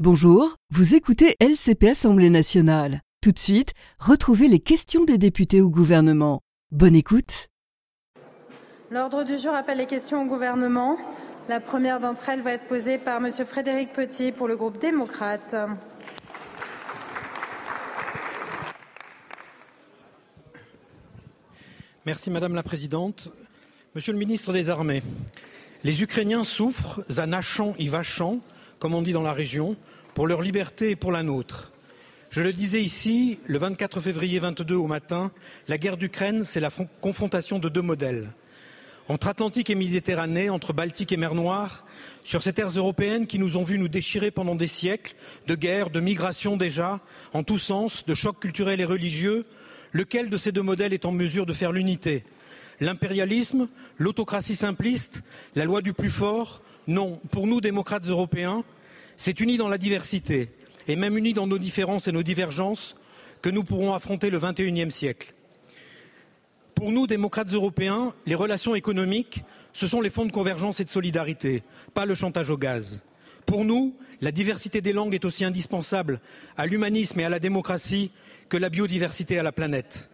Bonjour, vous écoutez LCP Assemblée nationale. Tout de suite, retrouvez les questions des députés au gouvernement. Bonne écoute. L'ordre du jour appelle les questions au gouvernement. La première d'entre elles va être posée par M. Frédéric Petit pour le groupe démocrate. Merci Madame la Présidente. Monsieur le ministre des Armées, les Ukrainiens souffrent, zanachant y vachant, comme on dit dans la région, pour leur liberté et pour la nôtre. Je le disais ici, le 24 février 22 au matin, la guerre d'Ukraine, c'est la confrontation de deux modèles. Entre Atlantique et Méditerranée, entre Baltique et mer Noire, sur ces terres européennes qui nous ont vus nous déchirer pendant des siècles, de guerres, de migrations déjà, en tous sens, de chocs culturels et religieux, lequel de ces deux modèles est en mesure de faire l'unité? L'impérialisme, l'autocratie simpliste, la loi du plus fort Non, pour nous, démocrates européens, c'est uni dans la diversité, et même uni dans nos différences et nos divergences, que nous pourrons affronter le XXIe siècle. Pour nous, démocrates européens, les relations économiques, ce sont les fonds de convergence et de solidarité, pas le chantage au gaz. Pour nous, la diversité des langues est aussi indispensable à l'humanisme et à la démocratie que la biodiversité à la planète.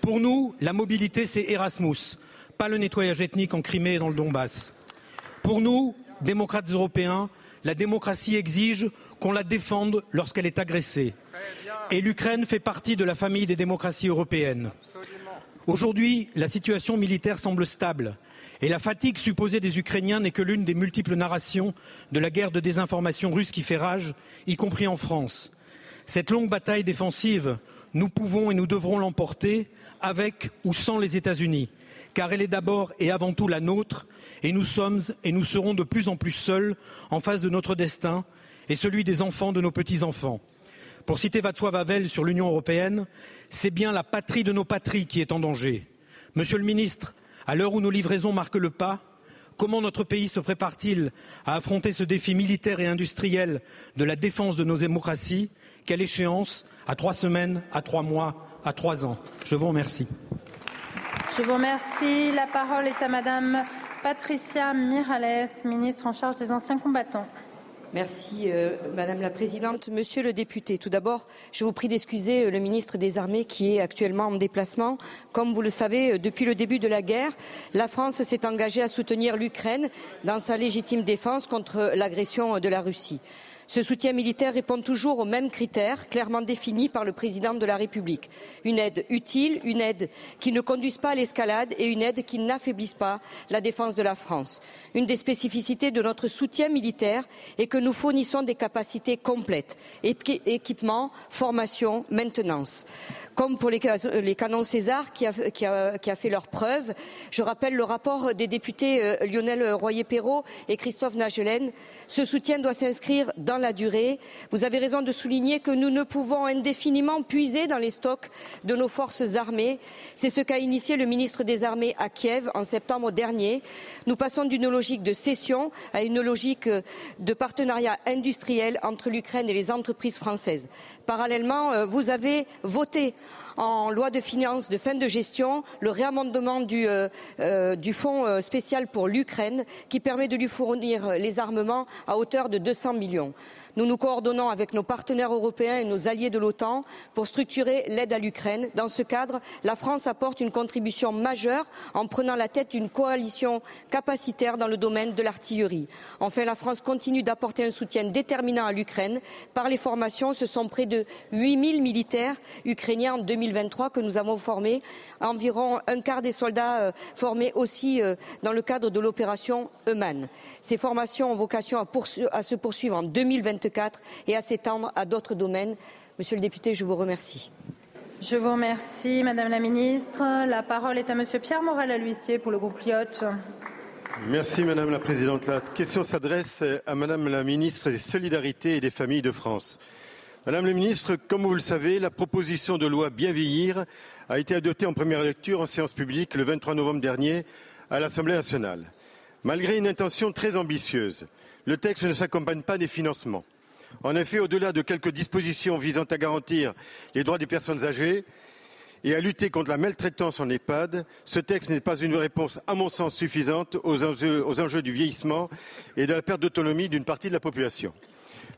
Pour nous, la mobilité, c'est Erasmus, pas le nettoyage ethnique en Crimée et dans le Donbass. Pour nous, démocrates européens, la démocratie exige qu'on la défende lorsqu'elle est agressée. Et l'Ukraine fait partie de la famille des démocraties européennes. Aujourd'hui, la situation militaire semble stable et la fatigue supposée des Ukrainiens n'est que l'une des multiples narrations de la guerre de désinformation russe qui fait rage, y compris en France. Cette longue bataille défensive, nous pouvons et nous devrons l'emporter avec ou sans les États-Unis, car elle est d'abord et avant tout la nôtre, et nous sommes et nous serons de plus en plus seuls en face de notre destin et celui des enfants de nos petits-enfants. Pour citer Václav Havel sur l'Union européenne, c'est bien la patrie de nos patries qui est en danger. Monsieur le ministre, à l'heure où nos livraisons marquent le pas, comment notre pays se prépare-t-il à affronter ce défi militaire et industriel de la défense de nos démocraties? Quelle échéance? À trois semaines, à trois mois, à trois ans Je vous remercie. Je vous remercie. La parole est à Madame Patricia Mirales, ministre en charge des anciens combattants. Merci euh, Madame la Présidente. Monsieur le député, tout d'abord, je vous prie d'excuser euh, le ministre des Armées qui est actuellement en déplacement. Comme vous le savez, euh, depuis le début de la guerre, la France s'est engagée à soutenir l'Ukraine dans sa légitime défense contre l'agression de la Russie. Ce soutien militaire répond toujours aux mêmes critères clairement définis par le président de la République. Une aide utile, une aide qui ne conduise pas à l'escalade et une aide qui n'affaiblisse pas la défense de la France. Une des spécificités de notre soutien militaire est que nous fournissons des capacités complètes équipement, formation, maintenance. Comme pour les, canons César qui a, qui, a, qui a, fait leur preuve, je rappelle le rapport des députés euh, Lionel Royer-Perrault et Christophe Nagelen. Ce soutien doit s'inscrire dans la durée. Vous avez raison de souligner que nous ne pouvons indéfiniment puiser dans les stocks de nos forces armées. C'est ce qu'a initié le ministre des Armées à Kiev en septembre dernier. Nous passons d'une logique de cession à une logique de partenariat industriel entre l'Ukraine et les entreprises françaises. Parallèlement, euh, vous avez voté en loi de finances de fin de gestion le réamendement du, euh, euh, du fonds spécial pour l'Ukraine qui permet de lui fournir les armements à hauteur de 200 millions. Nous nous coordonnons avec nos partenaires européens et nos alliés de l'OTAN pour structurer l'aide à l'Ukraine. Dans ce cadre, la France apporte une contribution majeure en prenant la tête d'une coalition capacitaire dans le domaine de l'artillerie. Enfin, la France continue d'apporter un soutien déterminant à l'Ukraine. Par les formations, ce sont près de 8000 militaires ukrainiens en 2023 que nous avons formés. Environ un quart des soldats euh, formés aussi euh, dans le cadre de l'opération Euman. Ces formations ont vocation à, à se poursuivre en 2024 et à s'étendre à d'autres domaines. Monsieur le député, je vous remercie. Je vous remercie, Madame la Ministre. La parole est à Monsieur Pierre Morel à l'huissier pour le groupe Lyotte. Merci Madame la Présidente. La question s'adresse à Madame la Ministre des Solidarités et des Familles de France. Madame la Ministre, comme vous le savez, la proposition de loi Bien vieillir a été adoptée en première lecture en séance publique le 23 novembre dernier à l'Assemblée nationale. Malgré une intention très ambitieuse, le texte ne s'accompagne pas des financements. En effet, au-delà de quelques dispositions visant à garantir les droits des personnes âgées et à lutter contre la maltraitance en EHPAD, ce texte n'est pas une réponse, à mon sens, suffisante aux enjeux, aux enjeux du vieillissement et de la perte d'autonomie d'une partie de la population.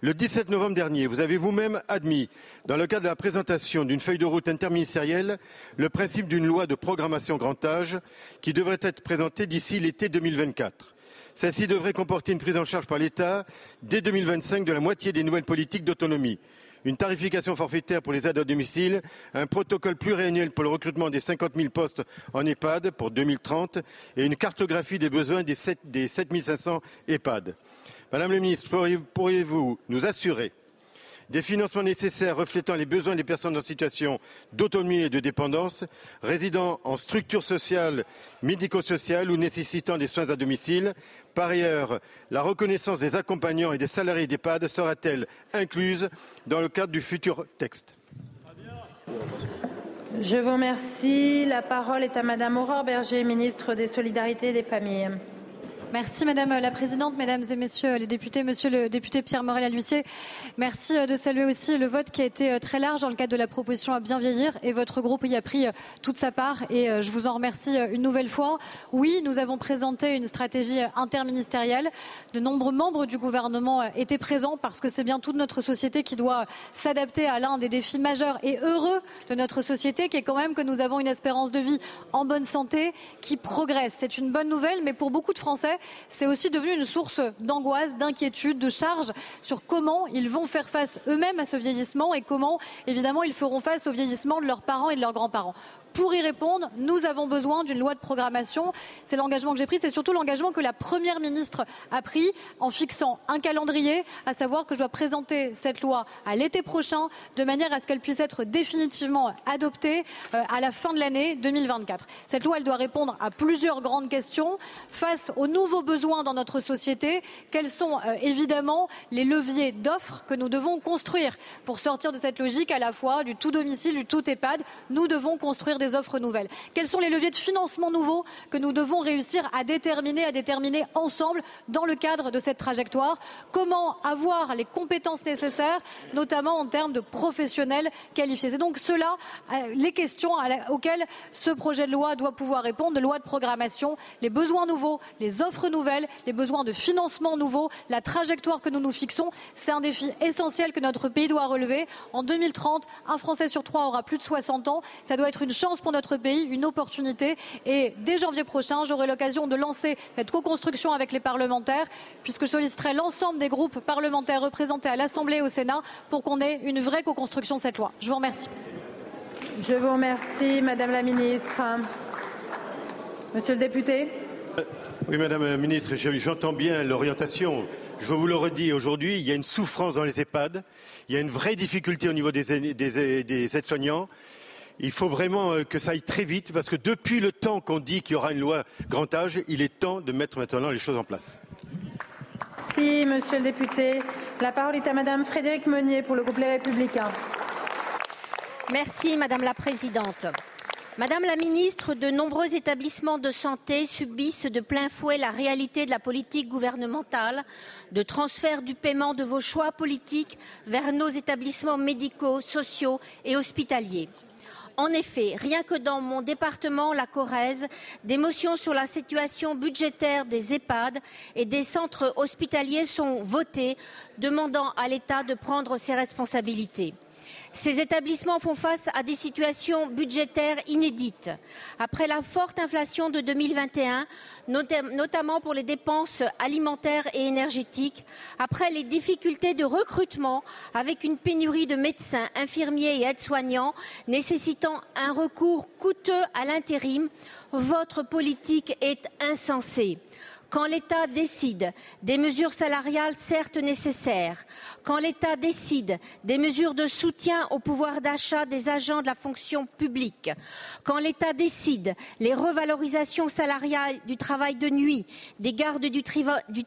Le 17 novembre dernier, vous avez vous-même admis, dans le cadre de la présentation d'une feuille de route interministérielle, le principe d'une loi de programmation grand âge qui devrait être présentée d'ici l'été 2024. Celle-ci devrait comporter une prise en charge par l'État dès 2025 de la moitié des nouvelles politiques d'autonomie une tarification forfaitaire pour les aides à domicile, un protocole pluriannuel pour le recrutement des 50 000 postes en EHPAD pour 2030 et une cartographie des besoins des 7, des 7 500 EHPAD. Madame la ministre, pourriez-vous nous assurer des financements nécessaires reflétant les besoins des personnes en situation d'autonomie et de dépendance, résidant en structure sociale, médico-sociale ou nécessitant des soins à domicile. Par ailleurs, la reconnaissance des accompagnants et des salariés d'EHPAD sera-t-elle incluse dans le cadre du futur texte Je vous remercie. La parole est à Madame Aurore Berger, ministre des Solidarités et des Familles. Merci Madame la Présidente, Mesdames et Messieurs les députés, Monsieur le député Pierre Morel Lucier. Merci euh, de saluer aussi le vote qui a été euh, très large dans le cadre de la proposition à bien vieillir et votre groupe y a pris euh, toute sa part et je vous en remercie une nouvelle fois. Oui, nous avons présenté une stratégie interministérielle. De nombreux membres du gouvernement étaient présents parce que c'est bien toute notre société qui doit s'adapter à l'un des défis majeurs et heureux de notre société qui est quand même que nous avons une espérance de vie en bonne santé qui progresse. C'est une bonne nouvelle, mais pour beaucoup de Français, c'est aussi devenu une source d'angoisse, d'inquiétude, de charge sur comment ils vont faire face eux-mêmes à ce vieillissement et comment, évidemment, ils feront face au vieillissement de leurs parents et de leurs grands-parents. Pour y répondre, nous avons besoin d'une loi de programmation. C'est l'engagement que j'ai pris, c'est surtout l'engagement que la Première ministre a pris en fixant un calendrier, à savoir que je dois présenter cette loi à l'été prochain, de manière à ce qu'elle puisse être définitivement adoptée euh, à la fin de l'année 2024. Cette loi, elle doit répondre à plusieurs grandes questions face aux nouveaux besoins dans notre société. Quels sont euh, évidemment les leviers d'offres que nous devons construire? Pour sortir de cette logique à la fois du tout domicile, du tout EHPAD Nous devons construire des offres nouvelles Quels sont les leviers de financement nouveaux que nous devons réussir à déterminer, à déterminer ensemble dans le cadre de cette trajectoire? Comment avoir les compétences nécessaires, notamment en termes de professionnels qualifiés? C'est donc cela euh, les questions auxquelles ce projet de loi doit pouvoir répondre, de loi de programmation, les besoins nouveaux, les offres nouvelles, les besoins de financement nouveaux, la trajectoire que nous nous fixons. C'est un défi essentiel que notre pays doit relever. En 2030, un Français sur trois aura plus de 60 ans. Ça doit être une chance pour notre pays, une opportunité. Et dès janvier prochain, j'aurai l'occasion de lancer cette co-construction avec les parlementaires, puisque je solliciterai l'ensemble des groupes parlementaires représentés à l'Assemblée et au Sénat pour qu'on ait une vraie co-construction de cette loi. Je vous remercie. Je vous remercie, Madame la Ministre. Monsieur le député. Oui, Madame la Ministre, j'entends bien l'orientation. Je vous le redis aujourd'hui, il y a une souffrance dans les EHPAD, il y a une vraie difficulté au niveau des, des, des aides-soignants. Il faut vraiment euh, que ça aille très vite parce que depuis le temps qu'on dit qu'il y aura une loi grand âge, il est temps de mettre maintenant les choses en place. Merci, monsieur le député. La parole est à madame Frédéric Meunier pour le groupe Les Républicains. Merci, madame la présidente. Madame la ministre, de nombreux établissements de santé subissent de plein fouet la réalité de la politique gouvernementale de transfert du paiement de vos choix politiques vers nos établissements médicaux, sociaux et hospitaliers. En effet, rien que dans mon département, la Corrèze, des motions sur la situation budgétaire des EHPAD et des centres hospitaliers sont votées, demandant à l'État de prendre ses responsabilités. Ces établissements font face à des situations budgétaires inédites. Après la forte inflation de 2021, notamment pour les dépenses alimentaires et énergétiques, après les difficultés de recrutement avec une pénurie de médecins, infirmiers et aides-soignants nécessitant un recours coûteux à l'intérim, votre politique est insensée quand l'État décide des mesures salariales certes nécessaires, quand l'État décide des mesures de soutien au pouvoir d'achat des agents de la fonction publique, quand l'État décide les revalorisations salariales du travail de nuit, des gardes du,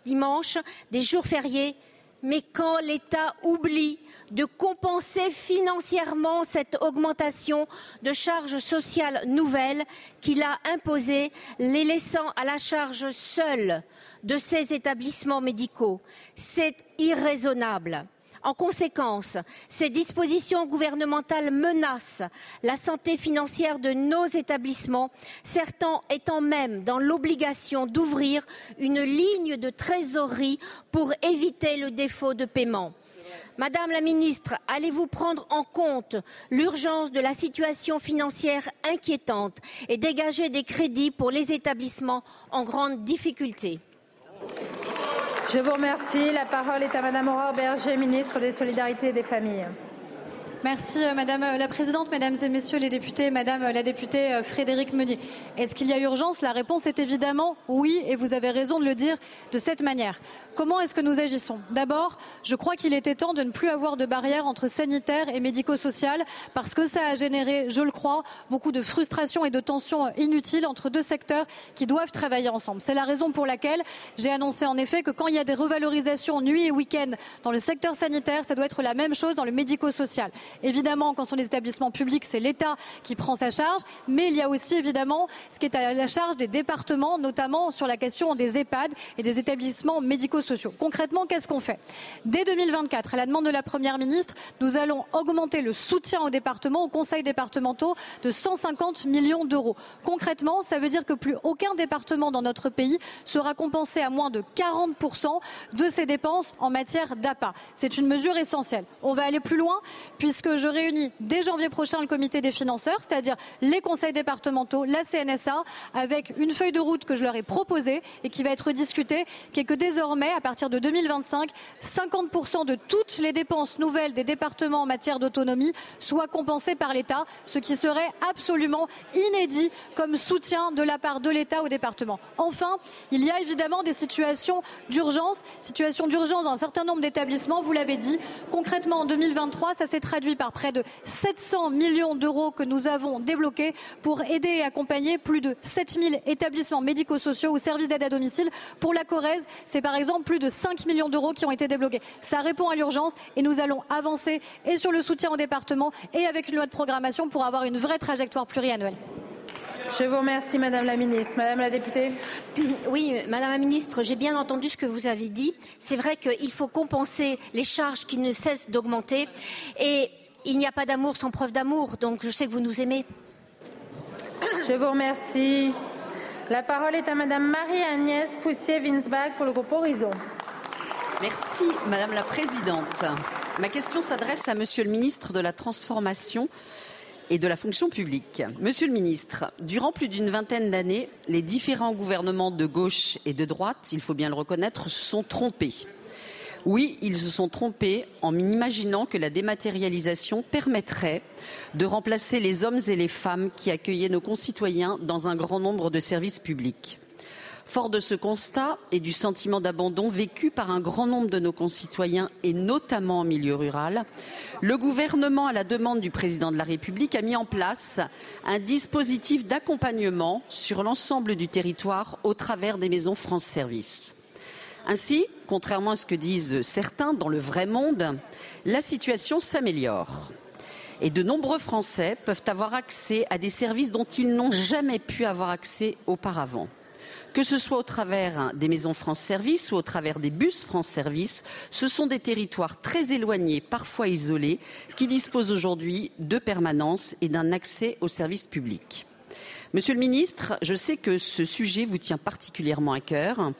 dimanche, des jours fériés, mais quand l'État oublie de compenser financièrement cette augmentation de charges sociales nouvelles qu'il a imposées, les laissant à la charge seule de ces établissements médicaux. C'est irraisonnable. En conséquence, ces dispositions gouvernementales menacent la santé financière de nos établissements, certains étant même dans l'obligation d'ouvrir une ligne de trésorerie pour éviter le défaut de paiement. Madame la ministre, allez-vous prendre en compte l'urgence de la situation financière inquiétante et dégager des crédits pour les établissements en grande difficulté? Je vous remercie. La parole est à Madame Aurore Berger, ministre des Solidarités et des Familles. Merci euh, Madame la Présidente, Mesdames et Messieurs les députés, Madame la députée euh, Frédéric Meunier. Est-ce qu'il y a urgence? La réponse est évidemment oui, et vous avez raison de le dire de cette manière. Comment est-ce que nous agissons? D'abord, je crois qu'il était temps de ne plus avoir de barrière entre sanitaire et médico-social, parce que ça a généré, je le crois, beaucoup de frustration et de tensions inutiles entre deux secteurs qui doivent travailler ensemble. C'est la raison pour laquelle j'ai annoncé en effet que quand il y a des revalorisations nuit et week-end dans le secteur sanitaire, ça doit être la même chose dans le médico-social. Évidemment, quand ce sont des établissements publics, c'est l'État qui prend sa charge, mais il y a aussi évidemment ce qui est à la charge des départements, notamment sur la question des EHPAD et des établissements médico-sociaux. Concrètement, qu'est-ce qu'on fait? Dès 2024, à la demande de la Première ministre, nous allons augmenter le soutien aux départements, aux conseils départementaux, de 150 millions d'euros. Concrètement, ça veut dire que plus aucun département dans notre pays sera compensé à moins de 40% de ses dépenses en matière d'APA. C'est une mesure essentielle. On va aller plus loin puisque que je réunis dès janvier prochain le comité des financeurs, c'est-à-dire les conseils départementaux, la CNSA, avec une feuille de route que je leur ai proposée et qui va être discutée, qui est que désormais, à partir de 2025, 50% de toutes les dépenses nouvelles des départements en matière d'autonomie soient compensées par l'État, ce qui serait absolument inédit comme soutien de la part de l'État aux départements. Enfin, il y a évidemment des situations d'urgence, situations d'urgence dans un certain nombre d'établissements, vous l'avez dit. Concrètement, en 2023, ça s'est traduit par près de 700 millions d'euros que nous avons débloqués pour aider et accompagner plus de 7000 établissements médico-sociaux ou services d'aide à domicile. Pour la Corrèze, c'est par exemple plus de 5 millions d'euros qui ont été débloqués. Ça répond à l'urgence et nous allons avancer et sur le soutien au département et avec une loi de programmation pour avoir une vraie trajectoire pluriannuelle. Je vous remercie, Madame la Ministre. Madame la députée. Oui, Madame la Ministre, j'ai bien entendu ce que vous avez dit. C'est vrai qu'il faut compenser les charges qui ne cessent d'augmenter. Et il n'y a pas d'amour sans preuve d'amour, donc je sais que vous nous aimez. Je vous remercie. La parole est à Madame Marie-Agnès Poussier-Winsbach pour le groupe Horizon. Merci, Madame la Présidente. Ma question s'adresse à Monsieur le ministre de la Transformation et de la fonction publique. Monsieur le ministre, durant plus d'une vingtaine d'années, les différents gouvernements de gauche et de droite, il faut bien le reconnaître, se sont trompés. Oui, ils se sont trompés en imaginant que la dématérialisation permettrait de remplacer les hommes et les femmes qui accueillaient nos concitoyens dans un grand nombre de services publics. Fort de ce constat et du sentiment d'abandon vécu par un grand nombre de nos concitoyens, et notamment en milieu rural, le gouvernement, à la demande du président de la République, a mis en place un dispositif d'accompagnement sur l'ensemble du territoire au travers des maisons France Service. Ainsi, contrairement à ce que disent certains dans le vrai monde, la situation s'améliore. Et de nombreux Français peuvent avoir accès à des services dont ils n'ont jamais pu avoir accès auparavant. Que ce soit au travers des maisons France Service ou au travers des bus France Service, ce sont des territoires très éloignés, parfois isolés, qui disposent aujourd'hui de permanence et d'un accès aux services publics. Monsieur le ministre, je sais que ce sujet vous tient particulièrement à cœur.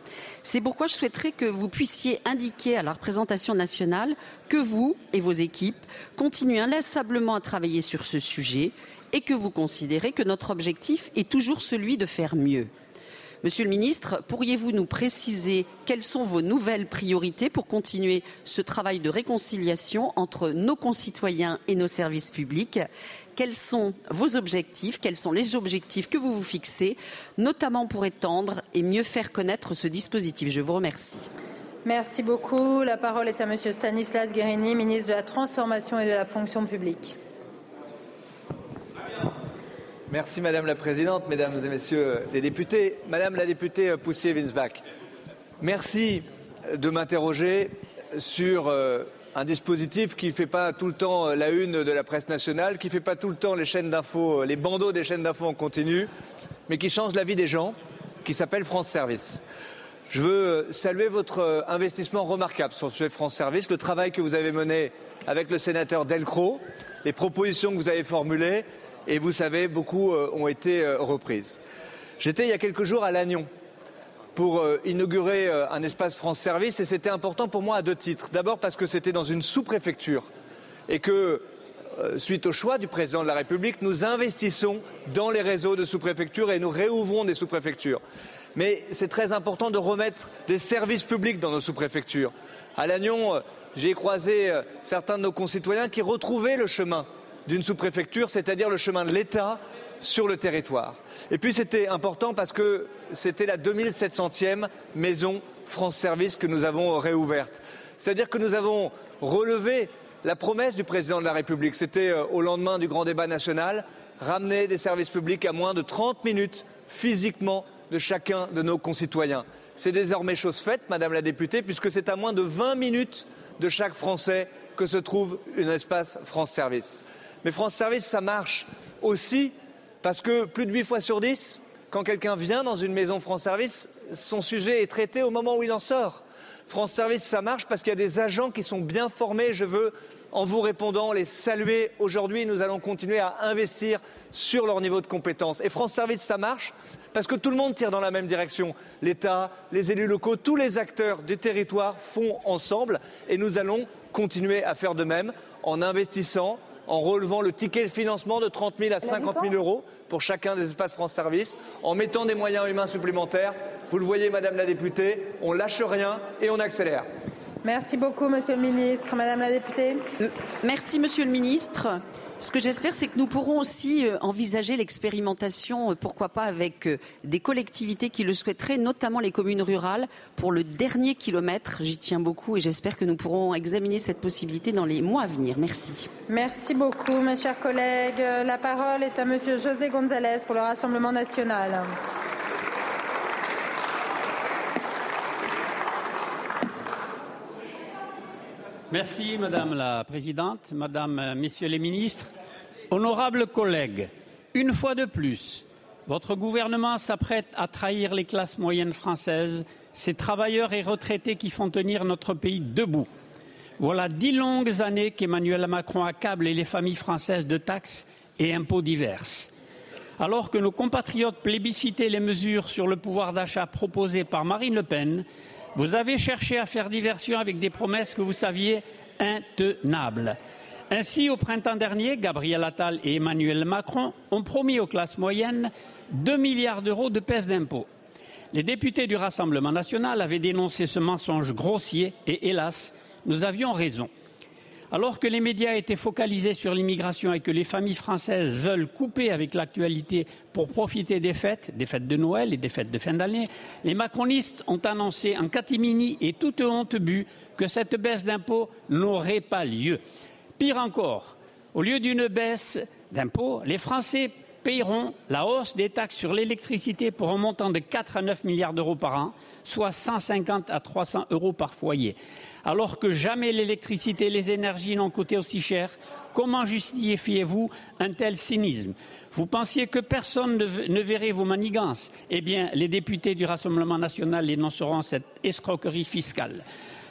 C'est pourquoi je souhaiterais que vous puissiez indiquer à la représentation nationale que vous et vos équipes continuez inlassablement à travailler sur ce sujet et que vous considérez que notre objectif est toujours celui de faire mieux. Monsieur le ministre, pourriez-vous nous préciser quelles sont vos nouvelles priorités pour continuer ce travail de réconciliation entre nos concitoyens et nos services publics? Quels sont vos objectifs? Quels sont les objectifs que vous vous fixez, notamment pour étendre et mieux faire connaître ce dispositif? Je vous remercie. Merci beaucoup. La parole est à Monsieur Stanislas Guérini, ministre de la Transformation et de la Fonction publique. Merci Madame la Présidente, Mesdames et Messieurs les députés. Madame la députée Poussier-Winsbach, merci de m'interroger sur euh, un dispositif qui ne fait pas tout le temps euh, la une de la presse nationale, qui ne fait pas tout le temps les chaînes d'infos, euh, les bandeaux des chaînes d'infos en continu, mais qui change la vie des gens, qui s'appelle France Service. Je veux saluer votre investissement remarquable sur le sujet France Service, le travail que vous avez mené avec le sénateur Delcros, les propositions que vous avez formulées et vous savez, beaucoup euh, ont été euh, reprises. J'étais il y a quelques jours à Lannion, pour euh, inaugurer un espace France Service et c'était important pour moi à deux titres. D'abord parce que c'était dans une sous-préfecture et que, suite au choix du président de la République, nous investissons dans les réseaux de sous-préfecture et nous réouvrons des sous-préfectures. Mais c'est très important de remettre des services publics dans nos sous-préfectures. À Lannion, j'ai croisé certains de nos concitoyens qui retrouvaient le chemin d'une sous-préfecture, c'est-à-dire le chemin de l'État sur le territoire. Et puis c'était important parce que c'était la 2700e maison France Service que nous avons réouverte. C'est-à-dire que nous avons relevé la promesse du président de la République. C'était euh, au lendemain du grand débat national, ramener des services publics à moins de 30 minutes physiquement de chacun de nos concitoyens. C'est désormais chose faite, Madame la députée, puisque c'est à moins de 20 minutes de chaque Français que se trouve un espace France Service. Mais France Service, ça marche aussi parce que plus de huit fois sur dix, quand quelqu'un vient dans une maison France Service, son sujet est traité au moment où il en sort. France Service, ça marche parce qu'il y a des agents qui sont bien formés. Je veux, en vous répondant, les saluer. Aujourd'hui, nous allons continuer à investir sur leur niveau de compétence. Et France Service, ça marche parce que tout le monde tire dans la même direction. L'État, les élus locaux, tous les acteurs du territoire font ensemble et nous allons continuer à faire de même en investissant, en relevant le ticket de financement de 30 000 à 50 000 euros pour chacun des espaces France Service, en mettant des moyens humains supplémentaires. Vous le voyez, Madame la députée, on lâche rien et on accélère. Merci beaucoup, Monsieur le Ministre. Madame la députée. Merci, Monsieur le Ministre. Ce que j'espère, c'est que nous pourrons aussi euh, envisager l'expérimentation, euh, pourquoi pas avec euh, des collectivités qui le souhaiteraient, notamment les communes rurales, pour le dernier kilomètre. J'y tiens beaucoup et j'espère que nous pourrons examiner cette possibilité dans les mois à venir. Merci. Merci beaucoup, mes chers collègues. La parole est à Monsieur José González pour le Rassemblement national. Merci Madame la Présidente, Madame, Messieurs les ministres, honorables collègues. Une fois de plus, votre gouvernement s'apprête à trahir les classes moyennes françaises, ces travailleurs et retraités qui font tenir notre pays debout. Voilà dix longues années qu'Emmanuel Macron accable les familles françaises de taxes et impôts divers. Alors que nos compatriotes plébiscitaient les mesures sur le pouvoir d'achat proposées par Marine Le Pen, vous avez cherché à faire diversion avec des promesses que vous saviez intenables. Ainsi, au printemps dernier, Gabriel Attal et Emmanuel Macron ont promis aux classes moyennes 2 milliards d'euros de pèse d'impôts. Les députés du Rassemblement national avaient dénoncé ce mensonge grossier et, hélas, nous avions raison. Alors que les médias étaient focalisés sur l'immigration et que les familles françaises veulent couper avec l'actualité pour profiter des fêtes, des fêtes de Noël et des fêtes de fin d'année, les macronistes ont annoncé en catimini et toute honte but que cette baisse d'impôts n'aurait pas lieu. Pire encore, au lieu d'une baisse d'impôts, les Français payeront la hausse des taxes sur l'électricité pour un montant de 4 à 9 milliards d'euros par an, soit 150 à 300 euros par foyer. Alors que jamais l'électricité et les énergies n'ont coûté aussi cher, comment justifiez-vous un tel cynisme? Vous pensiez que personne ne verrait vos manigances? Eh bien, les députés du Rassemblement national énonceront cette escroquerie fiscale.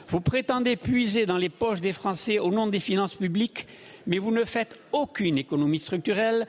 Vous prétendez puiser dans les poches des Français au nom des finances publiques, mais vous ne faites aucune économie structurelle,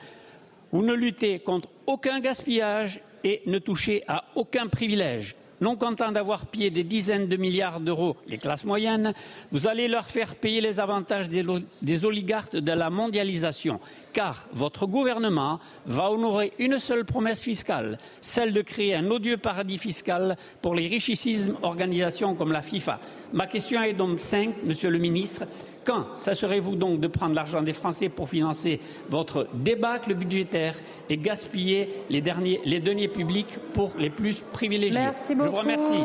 vous ne luttez contre aucun gaspillage et ne touchez à aucun privilège non content d'avoir pillé des dizaines de milliards d'euros les classes moyennes, vous allez leur faire payer les avantages des, oligarques de la mondialisation, car votre gouvernement va honorer une seule promesse fiscale, celle de créer un odieux paradis fiscal pour les richissimes organisations comme la FIFA. Ma question est donc simple, Monsieur le Ministre. Quand s'assurez-vous donc de prendre l'argent des Français pour financer votre débâcle budgétaire et gaspiller les, derniers, les deniers publics pour les plus privilégiés? Merci beaucoup. Je vous remercie.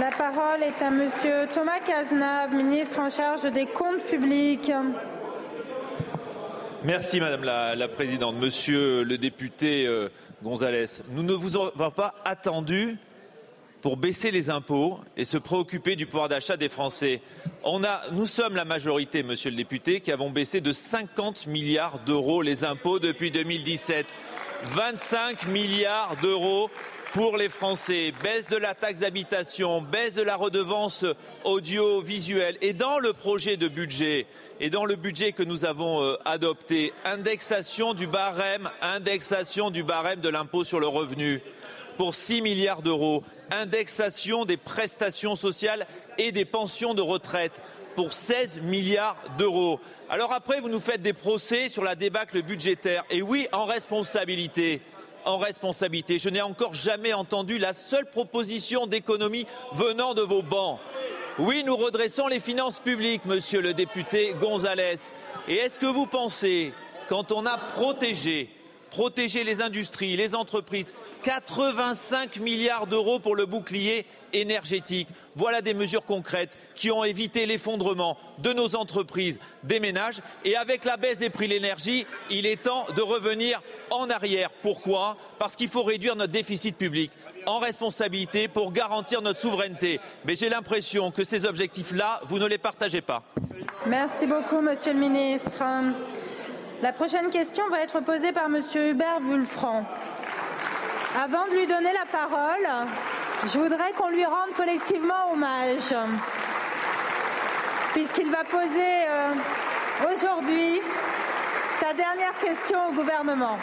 La parole est à Monsieur Thomas Cazenave, ministre en charge des comptes publics. Merci Madame la, Présidente. Monsieur le député euh, Gonzalez, nous ne vous avons pas attendu pour baisser les impôts et se préoccuper du pouvoir d'achat des Français. nous sommes la majorité, monsieur le député, qui avons baissé de 50 milliards d'euros les impôts depuis 2017. 25 milliards d'euros pour les Français, baisse de la taxe d'habitation, baisse de la redevance audiovisuelle. Et dans le projet de budget, et dans le budget que nous avons euh, adopté, indexation du barème, indexation du barème de l'impôt sur le revenu. Pour 6 milliards d'euros. Indexation des prestations sociales et des pensions de retraite pour 16 milliards d'euros. Alors après, vous nous faites des procès sur la débâcle budgétaire. Et oui, en responsabilité. En responsabilité. Je n'ai encore jamais entendu la seule proposition d'économie venant de vos bancs. Oui, nous redressons les finances publiques, monsieur le député Gonzalez. Et est-ce que vous pensez, quand on a protégé, protégé les industries, les entreprises, 85 milliards d'euros pour le bouclier énergétique. Voilà des mesures concrètes qui ont évité l'effondrement de nos entreprises, des ménages. Et avec la baisse des prix de l'énergie, il est temps de revenir en arrière. Pourquoi? Parce qu'il faut réduire notre déficit public en responsabilité pour garantir notre souveraineté. Mais j'ai l'impression que ces objectifs-là, vous ne les partagez pas. Merci beaucoup, Monsieur le Ministre. La prochaine question va être posée par Monsieur Hubert Vulfranc. Avant de lui donner la parole, je voudrais qu'on lui rende collectivement hommage, puisqu'il va poser euh, aujourd'hui sa dernière question au gouvernement.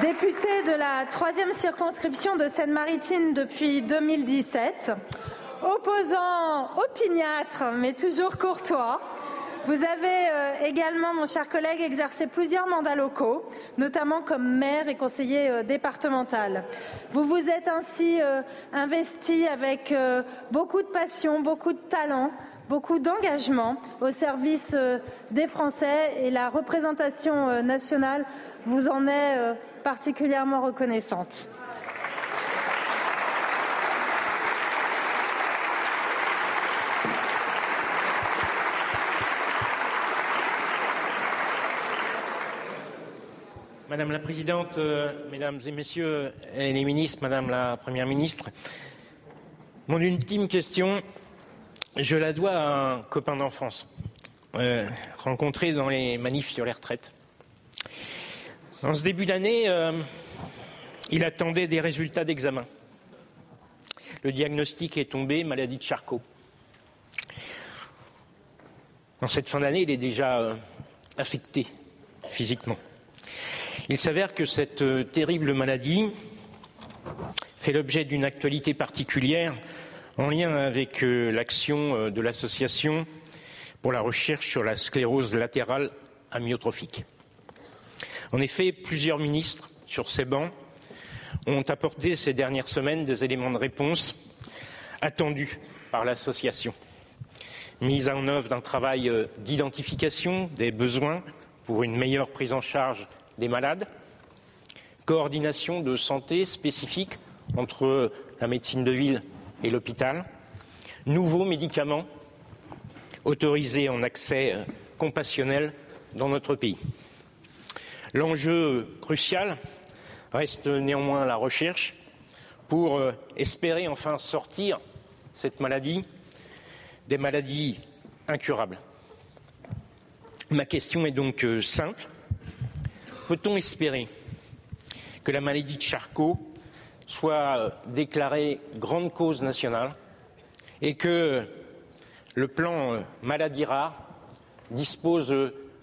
Député de la troisième circonscription de Seine-Maritime depuis 2017, opposant opiniâtre mais toujours courtois, vous avez euh, également, mon cher collègue, exercé plusieurs mandats locaux, notamment comme maire et conseiller euh, départemental. Vous vous êtes ainsi euh, investi avec beaucoup de passion, beaucoup de talent, beaucoup d'engagement au service des Français et la représentation nationale vous en est particulièrement reconnaissante. Madame la Présidente, euh, Mesdames et Messieurs les ministres, Madame la Première ministre, mon ultime question, je la dois à un copain d'enfance euh, rencontré dans les manifs sur les retraites. En ce début d'année, euh, il attendait des résultats d'examen. Le diagnostic est tombé, maladie de Charcot. En cette fin d'année, il est déjà euh, affecté physiquement. Il s'avère que cette terrible maladie fait l'objet d'une actualité particulière en lien avec l'action de l'association pour la recherche sur la sclérose latérale amyotrophique. En effet, plusieurs ministres sur ces bancs ont apporté ces dernières semaines des éléments de réponse attendus par l'association. Mise en œuvre d'un travail euh, d'identification des besoins pour une meilleure prise en charge des malades, coordination de santé spécifique entre la médecine de ville et l'hôpital, nouveaux médicaments autorisés en accès euh, compassionnel dans notre pays. L'enjeu crucial reste néanmoins la recherche pour euh, espérer enfin sortir cette maladie des maladies incurables. Ma question est donc euh, simple. Peut-on espérer que la maladie de Charcot soit euh, déclarée grande cause nationale et que le plan maladie rare dispose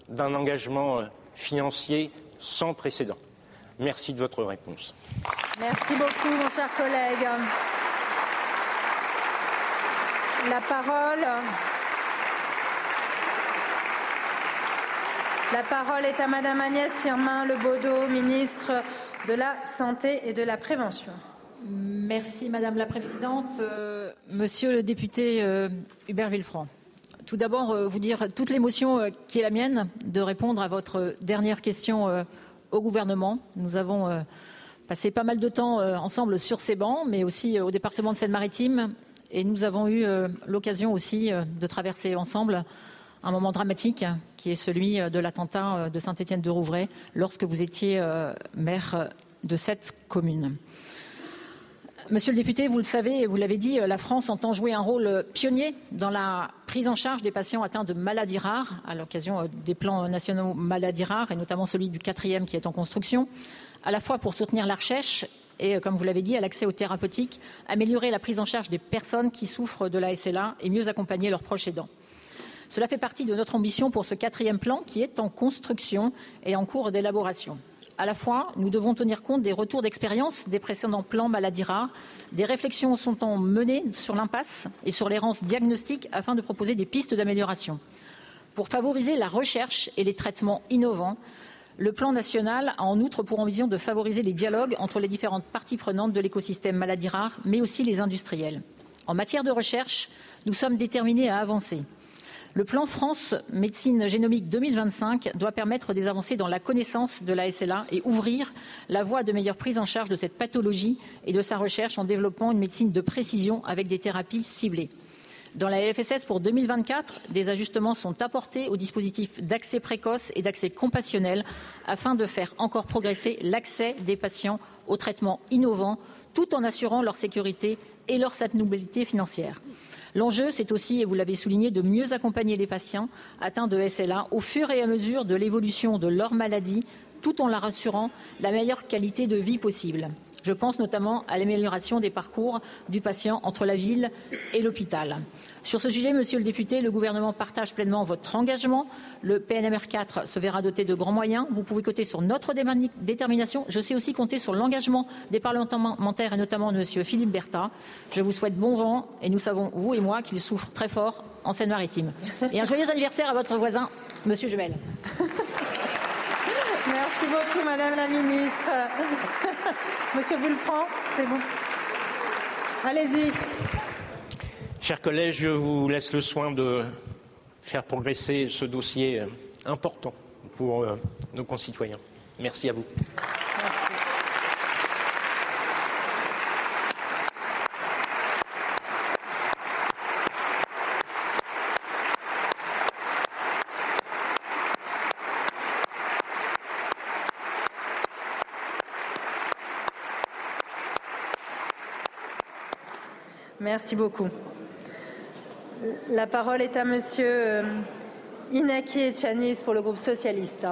d'un engagement financier sans précédent. Merci de votre réponse. Merci beaucoup, mon cher collègue. La parole. La parole est à Madame Agnès Firmin Lebaudot, ministre de la Santé et de la Prévention. Merci Madame la Présidente. Euh, monsieur le député euh, Hubert Villefranc, tout d'abord euh, vous dire toute l'émotion qui est la mienne de répondre à votre dernière question au gouvernement. Nous avons passé pas mal de temps ensemble sur ces bancs, mais aussi au département de Seine-Maritime. Et nous avons eu l'occasion aussi de traverser ensemble un moment dramatique qui est celui de l'attentat de Saint-Étienne de Rouvray lorsque vous étiez maire de cette commune. Monsieur le député, vous le savez et vous l'avez dit, la France entend jouer un rôle pionnier dans la prise en charge des patients atteints de maladies rares à l'occasion des plans nationaux maladies rares et notamment celui du quatrième qui est en construction, à la fois pour soutenir la recherche et, comme vous l'avez dit, à l'accès aux thérapeutiques, améliorer la prise en charge des personnes qui souffrent de la SLA et mieux accompagner leurs proches aidants. Cela fait partie de notre ambition pour ce quatrième plan qui est en construction et en cours d'élaboration. À la fois, nous devons tenir compte des retours d'expérience des précédents plans maladies rares. Des réflexions sont en menées sur l'impasse et sur l'errance diagnostique afin de proposer des pistes d'amélioration. Pour favoriser la recherche et les traitements innovants, le plan national a en outre pour ambition de favoriser les dialogues entre les différentes parties prenantes de l'écosystème maladies rares, mais aussi les industriels. En matière de recherche, nous sommes déterminés à avancer. Le plan France médecine génomique 2025 doit permettre des avancées dans la connaissance de la SLA et ouvrir la voie de meilleure prise en charge de cette pathologie et de sa recherche en développant une médecine de précision avec des thérapies ciblées. Dans la LFSS pour 2024, des ajustements sont apportés au dispositif d'accès précoce et d'accès compassionnel afin de faire encore progresser l'accès des patients aux traitements innovants tout en assurant leur sécurité et leur soutenabilité financière. L'enjeu, c'est aussi, et vous l'avez souligné, de mieux accompagner les patients atteints de SLA au fur et à mesure de l'évolution de leur maladie, tout en leur assurant la meilleure qualité de vie possible. Je pense notamment à l'amélioration des parcours du patient entre la ville et l'hôpital. Sur ce sujet, monsieur le député, le gouvernement partage pleinement votre engagement. Le PNMR 4 se verra doté de grands moyens. Vous pouvez compter sur notre détermination. Je sais aussi compter sur l'engagement des parlementaires et notamment de monsieur Philippe Bertha. Je vous souhaite bon vent et nous savons, vous et moi, qu'il souffre très fort en Seine-Maritime. Et un joyeux anniversaire à votre voisin, monsieur Jumel. Merci beaucoup, Madame la Ministre. Monsieur Villefranc, c'est bon. Allez-y. Chers collègues, je vous laisse le soin de faire progresser ce dossier important pour euh, nos concitoyens. Merci à vous. Merci beaucoup. La parole est à Monsieur euh, Inaki Etchanis pour le groupe socialiste.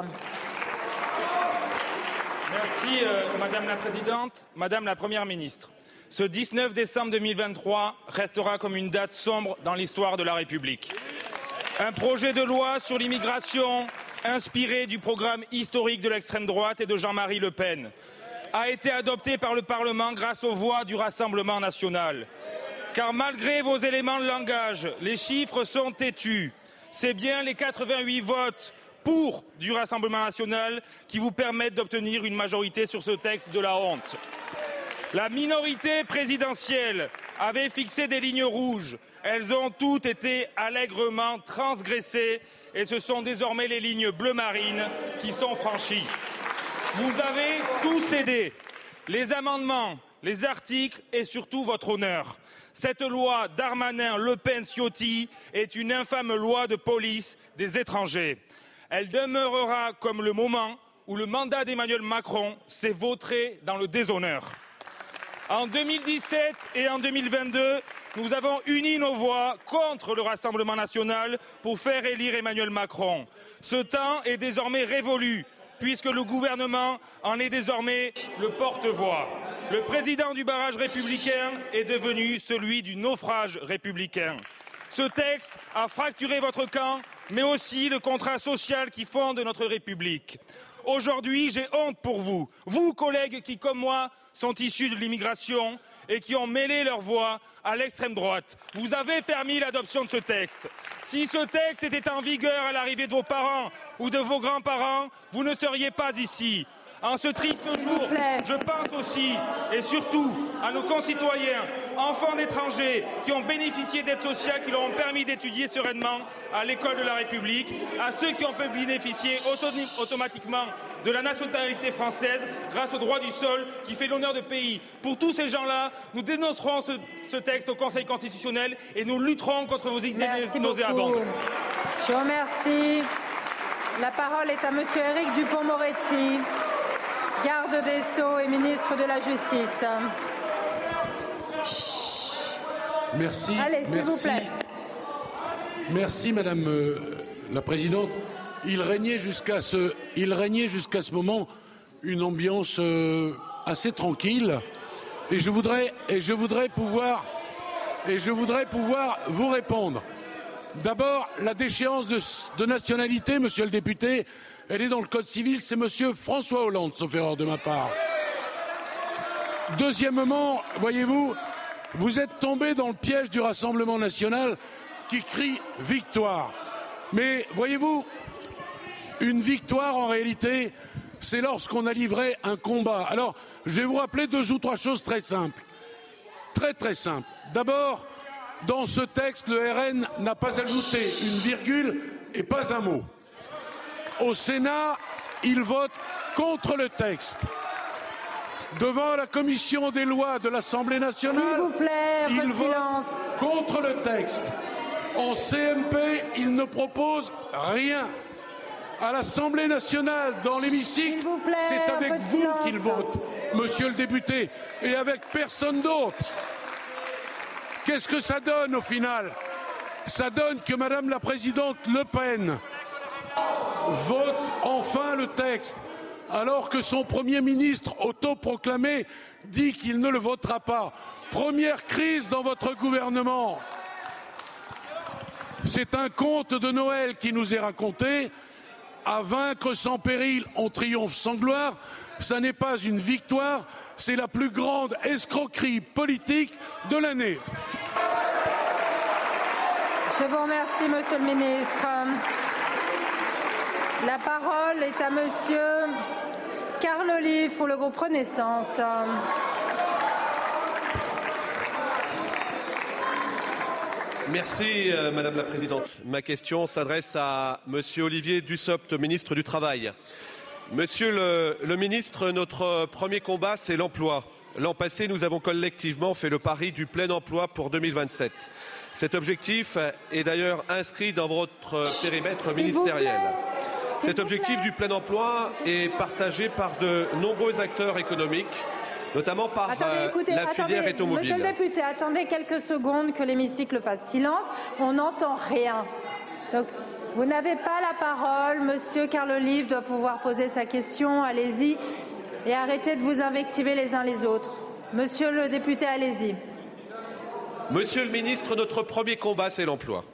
Merci euh, Madame la Présidente, Madame la Première ministre. Ce 19 décembre 2023 restera comme une date sombre dans l'histoire de la République. Un projet de loi sur l'immigration inspiré du programme historique de l'extrême droite et de Jean-Marie Le Pen a été adopté par le Parlement grâce aux voix du Rassemblement national. Car malgré vos éléments de langage, les chiffres sont têtus. C'est bien les 88 votes pour du Rassemblement national qui vous permettent d'obtenir une majorité sur ce texte de la honte. La minorité présidentielle avait fixé des lignes rouges. Elles ont toutes été allègrement transgressées et ce sont désormais les lignes bleu marine qui sont franchies. Vous avez tout cédé. Les amendements, les articles et surtout votre honneur. Cette loi Darmanin-Le Pen-Ciotti est une infâme loi de police des étrangers. Elle demeurera comme le moment où le mandat d'Emmanuel Macron s'est vautré dans le déshonneur. En 2017 et en 2022, nous avons uni nos voix contre le Rassemblement national pour faire élire Emmanuel Macron. Ce temps est désormais révolu puisque le gouvernement en est désormais le porte-voix. Le président du barrage républicain est devenu celui du naufrage républicain. Ce texte a fracturé votre camp, mais aussi le contrat social qui fonde notre République. Aujourd'hui, j'ai honte pour vous, vous collègues qui, comme moi, sont issus de l'immigration et qui ont mêlé leur voix à l'extrême droite. Vous avez permis l'adoption de ce texte. Si ce texte était en vigueur à l'arrivée de vos parents ou de vos grands-parents, vous ne seriez pas ici. En ce triste jour, je pense aussi et surtout à nos concitoyens, enfants d'étrangers, qui ont bénéficié d'aides sociales qui leur ont permis d'étudier sereinement à l'école de la République, à ceux qui ont pu bénéficier automatiquement de la nationalité française grâce au droit du sol qui fait l'honneur de pays. Pour tous ces gens-là, nous dénoncerons ce, texte au Conseil constitutionnel et nous lutterons contre vos idées nauséabondes. Je vous remercie. La parole est à Monsieur Éric Dupont-Moretti garde des Sceaux et ministre de la Justice. Merci. Allez, s'il vous plaît. Merci, Madame euh, la Présidente. Il régnait jusqu'à ce, moment une ambiance euh, assez tranquille Et je voudrais, et je voudrais pouvoir, et je voudrais pouvoir vous répondre. D'abord, la déchéance de, de, nationalité, monsieur le député, elle est dans le Code civil, c'est monsieur François Hollande, sauf erreur de ma part. Deuxièmement, voyez-vous, vous êtes tombé dans le piège du Rassemblement national qui crie victoire. Mais voyez-vous, une victoire en réalité, c'est lorsqu'on a livré un combat. Alors, je vais vous rappeler deux ou trois choses très simples. Très très simples. D'abord, dans ce texte, le RN n'a pas ajouté une virgule et pas un mot. Au Sénat, il vote contre le texte. Devant la commission des lois de l'Assemblée nationale, S'il vous plaît, il vote silence. contre le texte. En CMP, il ne propose rien. À l'Assemblée nationale, dans l'hémicycle, c'est avec vous silence. qu'il vote, monsieur le député, et avec personne d'autre. Qu'est-ce que ça donne au final? Ça donne que Madame la Présidente Le Pen vote enfin le texte, alors que son Premier ministre autoproclamé dit qu'il ne le votera pas. Première crise dans votre gouvernement. C'est un conte de Noël qui nous est raconté. À vaincre sans péril, on triomphe sans gloire. Ça n'est pas une victoire, c'est la plus grande escroquerie politique de l'année. Je vous remercie, Monsieur le Ministre. La parole est à Monsieur Carl Olive pour le groupe Renaissance. Merci euh, Madame la Présidente. Ma question s'adresse à Monsieur Olivier Dussopt, ministre du Travail. Monsieur le, le ministre, notre premier combat, c'est l'emploi. L'an passé, nous avons collectivement fait le pari du plein emploi pour 2027. Cet objectif est d'ailleurs inscrit dans votre périmètre ministériel. Cet objectif du plein emploi est partagé par de nombreux acteurs économiques, notamment par Attendez, euh, écoutez, la attendez, filière automobile. Monsieur le député, attendez quelques secondes que l'hémicycle fasse silence. On n'entend rien. Donc, vous n'avez pas la parole. Monsieur Carl Olive doit pouvoir poser sa question. Allez-y. Et arrêtez de vous invectiver les uns les autres. Monsieur le député, allez-y. Monsieur le ministre, notre premier combat, c'est l'emploi.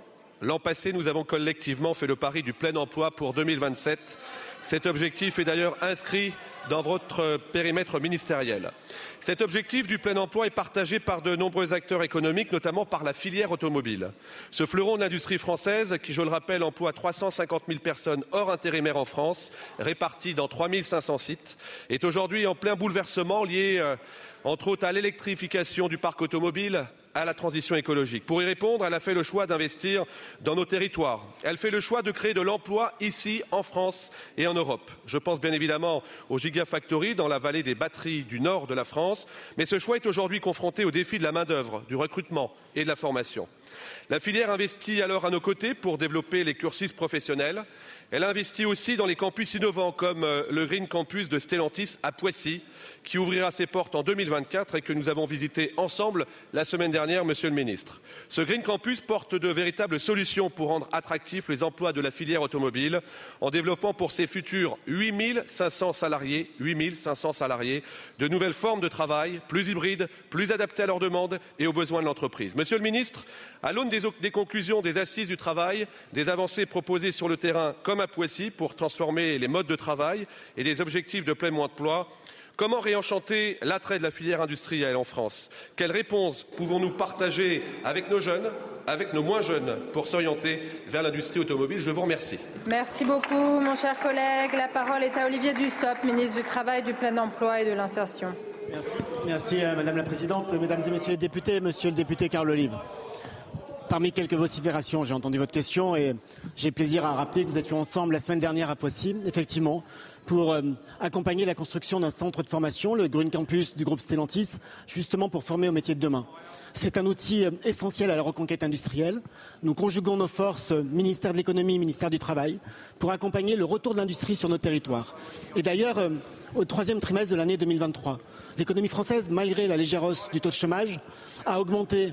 L'an passé, nous avons collectivement fait le pari du plein emploi pour 2027. Cet objectif est d'ailleurs inscrit dans votre périmètre ministériel. Cet objectif du plein emploi est partagé par de nombreux acteurs économiques, notamment par la filière automobile. Ce fleuron de l'industrie française, qui, je le rappelle, emploie 350 000 personnes hors intérimaire en France, réparties dans 3 500 sites, est aujourd'hui en plein bouleversement lié, euh, entre autres, à l'électrification du parc automobile, à la transition écologique. Pour y répondre, elle a fait le choix d'investir dans nos territoires. Elle fait le choix de créer de l'emploi ici, en France et en Europe. Je pense bien évidemment aux Gigafactories dans la vallée des batteries du nord de la France, mais ce choix est aujourd'hui confronté au défi de la main-d'œuvre, du recrutement et de la formation. La filière investit alors à nos côtés pour développer les cursus professionnels. Elle investit aussi dans les campus innovants comme euh, le Green Campus de Stellantis à Poissy, qui ouvrira ses portes en 2024 et que nous avons visité ensemble la semaine dernière, Monsieur le Ministre. Ce Green Campus porte de véritables solutions pour rendre attractifs les emplois de la filière automobile en développant pour ses futurs 8500 salariés, 8500 salariés, de nouvelles formes de travail, plus hybrides, plus adaptées à leurs demandes et aux besoins de l'entreprise. Monsieur le Ministre, à l'aune des, des conclusions des assises du travail, des avancées proposées sur le terrain comme à Poissy pour transformer les modes de travail et des objectifs de plein emploi, Comment réenchanter l'attrait de la filière industrielle en France? Quelles réponses pouvons-nous partager avec nos jeunes, avec nos moins jeunes, pour s'orienter vers l'industrie automobile? Je vous remercie. Merci beaucoup, mon cher collègue. La parole est à Olivier Dussopt, ministre du Travail, du Plein Emploi et de l'Insertion. Merci, Merci euh, Madame la Présidente, Mesdames et Messieurs les députés, Monsieur le député Carl Olive. Parmi quelques vociférations, j'ai entendu votre question et j'ai plaisir à rappeler que nous étions ensemble la semaine dernière à Poissy, effectivement, pour euh, accompagner la construction d'un centre de formation, le Green Campus du groupe Stellantis, justement pour former au métier de demain. C'est un outil euh, essentiel à la reconquête industrielle. Nous conjuguons nos forces, euh, ministère de l'économie, ministère du travail, pour accompagner le retour de l'industrie sur nos territoires. Et d'ailleurs, au troisième trimestre de l'année 2023, l'économie française, malgré la légère hausse du taux de chômage, a augmenté,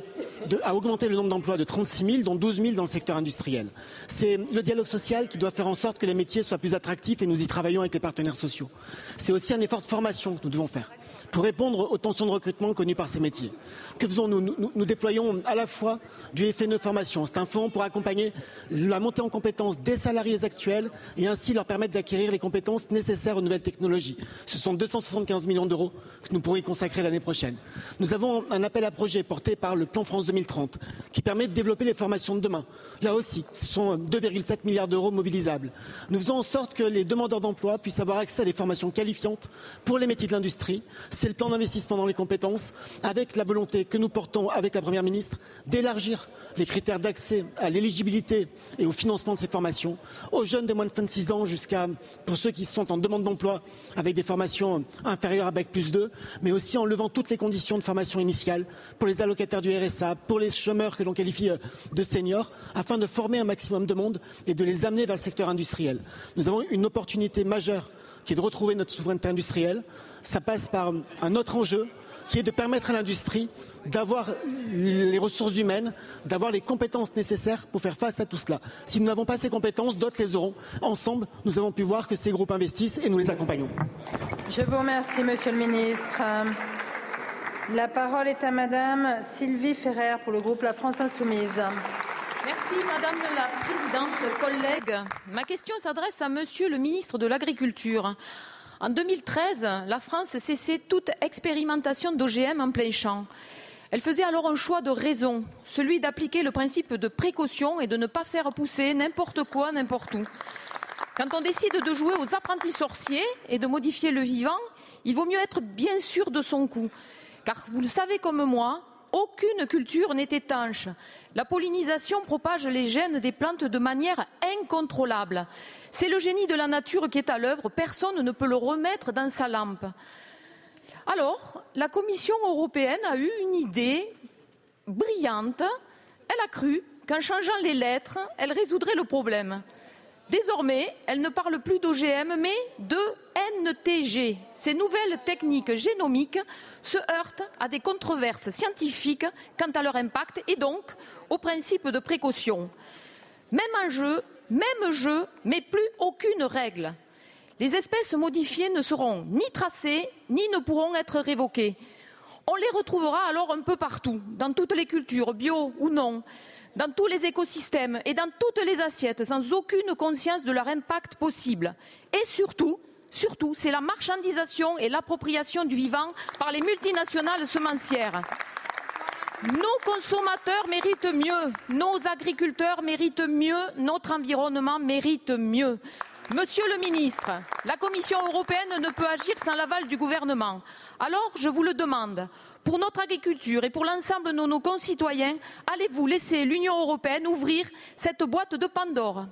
le nombre d'emplois de 36 000, dont 12 000 dans le secteur industriel. C'est le dialogue social qui doit faire en sorte que les métiers soient plus attractifs et nous y travaillons avec les partenaires sociaux. C'est aussi un effort de formation que nous devons faire pour répondre aux tensions de recrutement connues par ces métiers. Que faisons-nous nous, déployons à la fois du FNE Formation. C'est un fonds pour accompagner la montée en compétences des salariés actuels et ainsi leur permettre d'acquérir les compétences nécessaires aux nouvelles technologies. Ce sont 275 millions d'euros que nous pourrons y consacrer l'année prochaine. Nous avons un appel à projet porté par le plan France 2030 qui permet de développer les formations de demain. Là aussi, ce sont 2,7 milliards d'euros mobilisables. Nous faisons en sorte que les demandeurs d'emploi puissent avoir accès à des formations qualifiantes pour les métiers de l'industrie. C'est le plan d'investissement dans les compétences avec la volonté que nous portons avec la Première ministre d'élargir les critères d'accès à l'éligibilité et au financement de ces formations aux jeunes de moins de 26 ans jusqu'à pour ceux qui sont en demande d'emploi avec des formations inférieures à Bac plus 2, mais aussi en levant toutes les conditions de formation initiale pour les allocataires du RSA, pour les chômeurs que l'on qualifie de seniors, afin de former un maximum de monde et de les amener vers le secteur industriel. Nous avons une opportunité majeure qui est de retrouver notre souveraineté industrielle. Ça passe par un autre enjeu qui est de permettre à l'industrie d'avoir les ressources humaines, d'avoir les compétences nécessaires pour faire face à tout cela. Si nous n'avons pas ces compétences, d'autres les auront. Ensemble, nous avons pu voir que ces groupes investissent et nous les accompagnons. Je vous remercie, Monsieur le Ministre. La parole est à Madame Sylvie Ferrer pour le groupe La France Insoumise. Merci Madame la Présidente, collègues. Ma question s'adresse à Monsieur le Ministre de l'Agriculture. En 2013, la France cessait toute expérimentation d'OGM en plein champ. Elle faisait alors un choix de raison, celui d'appliquer le principe de précaution et de ne pas faire pousser n'importe quoi, n'importe où. Quand on décide de jouer aux apprentis sorciers et de modifier le vivant, il vaut mieux être bien sûr de son coup. Car vous le savez comme moi, aucune culture n'est étanche. La pollinisation propage les gènes des plantes de manière incontrôlable. C'est le génie de la nature qui est à l'œuvre, personne ne peut le remettre dans sa lampe. Alors, la Commission européenne a eu une idée brillante. Elle a cru qu'en changeant les lettres, elle résoudrait le problème. Désormais, elle ne parle plus d'OGM, mais de NTG. Ces nouvelles techniques génomiques se heurtent à des controverses scientifiques quant à leur impact et donc au principe de précaution. Même enjeu, même jeu, mais plus aucune règle. Les espèces modifiées ne seront ni tracées, ni ne pourront être révoquées. On les retrouvera alors un peu partout, dans toutes les cultures, bio ou non, dans tous les écosystèmes et dans toutes les assiettes, sans aucune conscience de leur impact possible. Et surtout, surtout, c'est la marchandisation et l'appropriation du vivant par les multinationales semencières. Nos consommateurs méritent mieux, nos agriculteurs méritent mieux, notre environnement mérite mieux. Monsieur le ministre, la Commission européenne ne peut agir sans l'aval du gouvernement. Alors, je vous le demande, pour notre agriculture et pour l'ensemble de nos concitoyens, allez-vous laisser l'Union européenne ouvrir cette boîte de Pandore?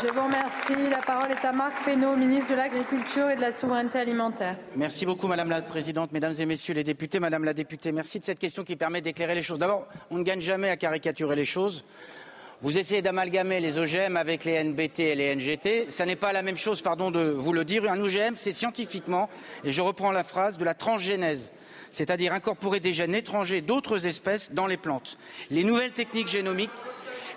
Je vous remercie. La parole est à Marc Fesneau, ministre de l'Agriculture et de la Souveraineté alimentaire. Merci beaucoup, Madame la Présidente, Mesdames et Messieurs les députés. Madame la députée, merci de cette question qui permet d'éclairer les choses. D'abord, on ne gagne jamais à caricaturer les choses. Vous essayez d'amalgamer les OGM avec les NBT et les NGT. Ça n'est pas la même chose, pardon de vous le dire. Un OGM, c'est scientifiquement, et je reprends la phrase, de la transgénèse c'est-à-dire incorporer des gènes étrangers d'autres espèces dans les plantes. Les nouvelles techniques génomiques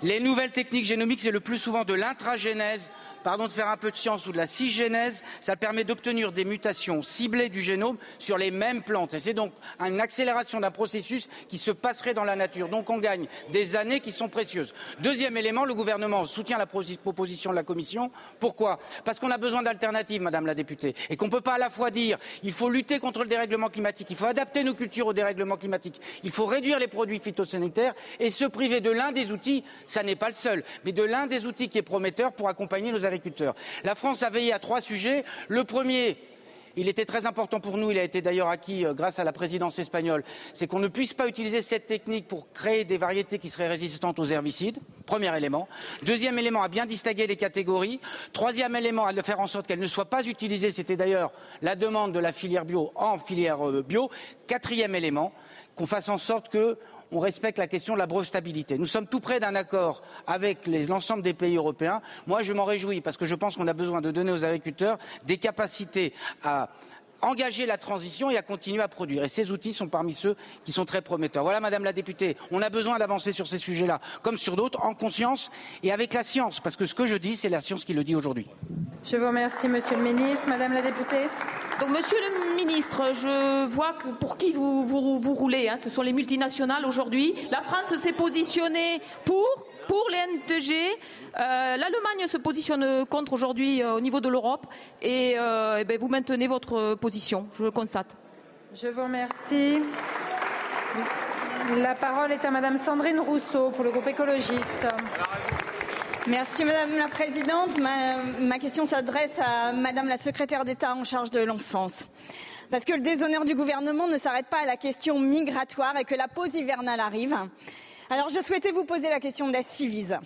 les nouvelles techniques génomiques, c'est le plus souvent de l'intragénèse pardon de faire un peu de science ou de la cisgénèse, ça permet d'obtenir des mutations ciblées du génome sur les mêmes plantes. Et c'est donc une accélération d'un processus qui se passerait dans la nature. Donc on gagne des années qui sont précieuses. Deuxième élément, le gouvernement soutient la proposition de la Commission. Pourquoi? Parce qu'on a besoin d'alternatives, Madame la députée, et qu'on ne peut pas à la fois dire il faut lutter contre le dérèglement climatique, il faut adapter nos cultures au dérèglement climatique, il faut réduire les produits phytosanitaires et se priver de l'un des outils, ça n'est pas le seul, mais de l'un des outils qui est prometteur pour accompagner nos agriculteurs. La France a veillé à trois sujets. Le premier, il était très important pour nous, il a été d'ailleurs acquis euh, grâce à la présidence espagnole, c'est qu'on ne puisse pas utiliser cette technique pour créer des variétés qui seraient résistantes aux herbicides. Premier élément. Deuxième élément, à bien distinguer les catégories. Troisième élément, à faire en sorte qu'elles ne soient pas utilisées. C'était d'ailleurs la demande de la filière bio en filière euh, bio. Quatrième élément, qu'on fasse en sorte que on respecte la question de la brevetabilité. Nous sommes tout près d'un accord avec l'ensemble des pays européens. Moi, je m'en réjouis parce que je pense qu'on a besoin de donner aux agriculteurs des capacités à engager la transition et à continuer à produire. Et ces outils sont parmi ceux qui sont très prometteurs. Voilà, Madame la députée, on a besoin d'avancer sur ces sujets-là, comme sur d'autres, en conscience et avec la science, parce que ce que je dis, c'est la science qui le dit aujourd'hui. Je vous remercie, Monsieur le Ministre. Madame la députée. Donc, monsieur le ministre, je vois que pour qui vous, vous, vous roulez. Hein, ce sont les multinationales aujourd'hui. La France s'est positionnée pour, pour les NTG. Euh, L'Allemagne se positionne contre aujourd'hui euh, au niveau de l'Europe. Et, euh, eh ben, vous maintenez votre position, je le constate. Je vous remercie. La parole est à Madame Sandrine Rousseau pour le groupe écologiste. Merci Madame la Présidente. Ma, ma question s'adresse à Madame la Secrétaire d'État en charge de l'enfance. Parce que le déshonneur du gouvernement ne s'arrête pas à la question migratoire et que la pause hivernale arrive. Alors je souhaitais vous poser la question de la Civise.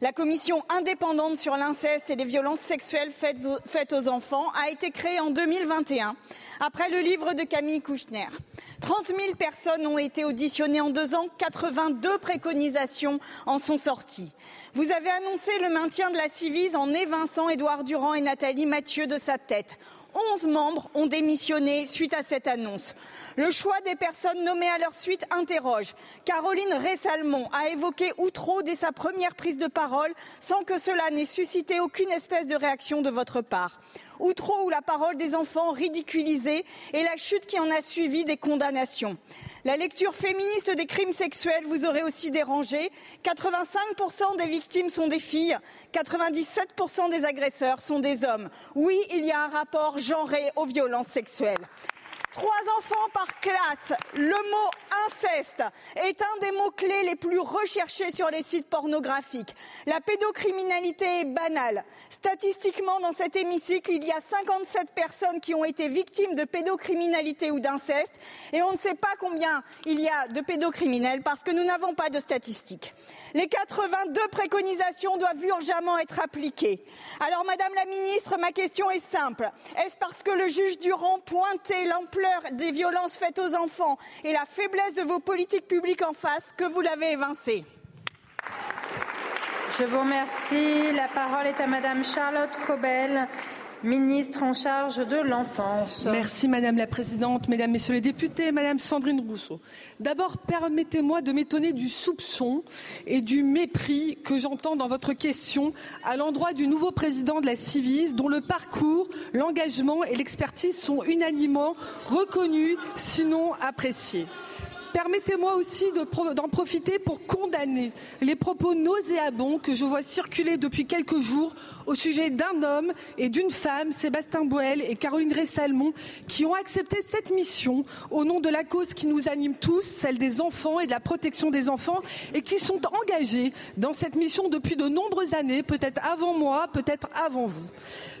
La commission indépendante sur l'inceste et les violences sexuelles faites aux, enfants a été créée en 2021 après le livre de Camille Kouchner. 30 000 personnes ont été auditionnées en deux ans, 82 préconisations en sont sorties. Vous avez annoncé le maintien de la Civise en évinçant Édouard Durand et Nathalie Mathieu de sa tête. 11 membres ont démissionné suite à cette annonce. Le choix des personnes nommées à leur suite interroge. Caroline Ressalmon a évoqué Outreau dès sa première prise de parole sans que cela n'ait suscité aucune espèce de réaction de votre part. Outreau où la parole des enfants ridiculisée et la chute qui en a suivi des condamnations. La lecture féministe des crimes sexuels vous aurait aussi dérangé. 85% des victimes sont des filles, 97% des agresseurs sont des hommes. Oui, il y a un rapport genré aux violences sexuelles. Trois enfants par classe. Le mot inceste est un des mots-clés les plus recherchés sur les sites pornographiques. La pédocriminalité est banale. Statistiquement, dans cet hémicycle, il y a 57 personnes qui ont été victimes de pédocriminalité ou d'inceste et on ne sait pas combien il y a de pédocriminels parce que nous n'avons pas de statistiques. Les 82 préconisations doivent urgemment être appliquées. Alors, Madame la Ministre, ma question est simple. Est-ce parce que le juge Durand pointait l'ampleur des violences faites aux enfants et la faiblesse de vos politiques publiques en face que vous l'avez évincé Je vous remercie. La parole est à Madame Charlotte Cobel ministre en charge de l'enfance. Merci Madame la Présidente, Mesdames, Messieurs les députés, Madame Sandrine Rousseau. D'abord, permettez-moi de m'étonner du soupçon et du mépris que j'entends dans votre question à l'endroit du nouveau président de la Civis, dont le parcours, l'engagement et l'expertise sont unanimement reconnus, sinon appréciés. Permettez-moi aussi d'en profiter pour condamner les propos nauséabonds que je vois circuler depuis quelques jours au sujet d'un homme et d'une femme, Sébastien Boel et Caroline Ressalmon, qui ont accepté cette mission au nom de la cause qui nous anime tous, celle des enfants et de la protection des enfants, et qui sont engagés dans cette mission depuis de nombreuses années, peut-être avant moi, peut-être avant vous.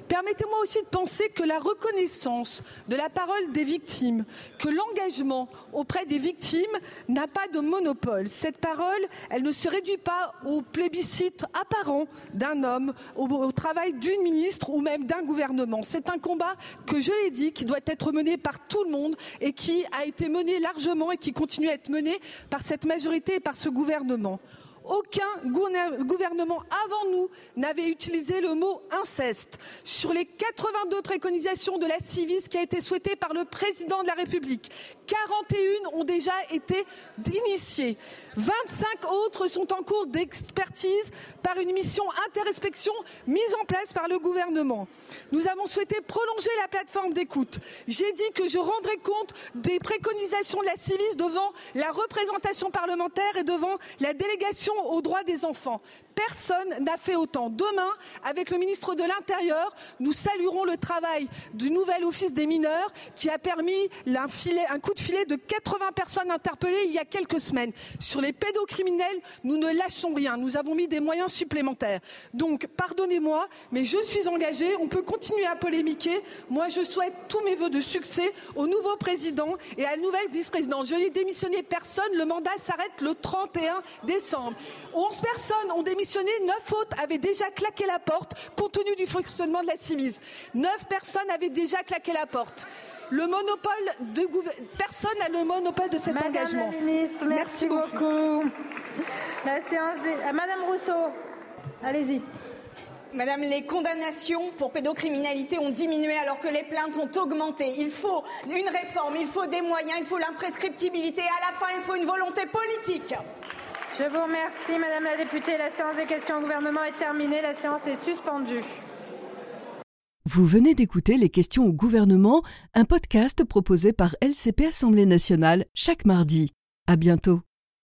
Permettez-moi aussi de penser que la reconnaissance de la parole des victimes, que l'engagement auprès des victimes n'a pas de monopole. Cette parole, elle ne se réduit pas au plébiscite apparent d'un homme, au, travail d'une ministre ou même d'un gouvernement. C'est un combat que je l'ai dit, qui doit être mené par tout le monde et qui a été mené largement et qui continue à être mené par cette majorité et par ce gouvernement. Aucun gouvernement avant nous n'avait utilisé le mot inceste. Sur les 82 préconisations de la Civis qui a été souhaitée par le président de la République, 41 ont déjà été initiées. 25 autres sont en cours d'expertise par une mission interinspection mise en place par le gouvernement. Nous avons souhaité prolonger la plateforme d'écoute. J'ai dit que je rendrai compte des préconisations de la Civis devant la représentation parlementaire et devant la délégation aux droits des enfants. Personne n'a fait autant. Demain, avec le ministre de l'Intérieur, nous saluerons le travail du nouvel office des mineurs qui a permis un, coup de filet de 80 personnes interpellées il y a quelques semaines. Sur les pédocriminels, nous ne lâchons rien. Nous avons mis des moyens supplémentaires. Donc, pardonnez-moi, mais je suis engagée. On peut continuer à polémiquer. Moi, je souhaite tous mes voeux de succès au nouveau président et à la nouvelle vice-présidente. Je n'ai démissionné personne. Le mandat s'arrête le 31 décembre. 11 personnes ont démissionné. 9 autres avaient déjà claqué la porte compte tenu du fonctionnement de la Civis. 9 personnes avaient déjà claqué la porte le monopole de personne n'a le monopole de cet Madame engagement. La ministre, merci, merci beaucoup. La séance est... Madame Rousseau, allez-y. Madame, les condamnations pour pédocriminalité ont diminué alors que les plaintes ont augmenté. Il faut une réforme, il faut des moyens, il faut l'imprescriptibilité et à la fin, il faut une volonté politique. Je vous remercie, Madame la députée. La séance des questions au gouvernement est terminée. La séance est suspendue. Vous venez d'écouter Les questions au gouvernement, un podcast proposé par LCP Assemblée nationale chaque mardi. À bientôt.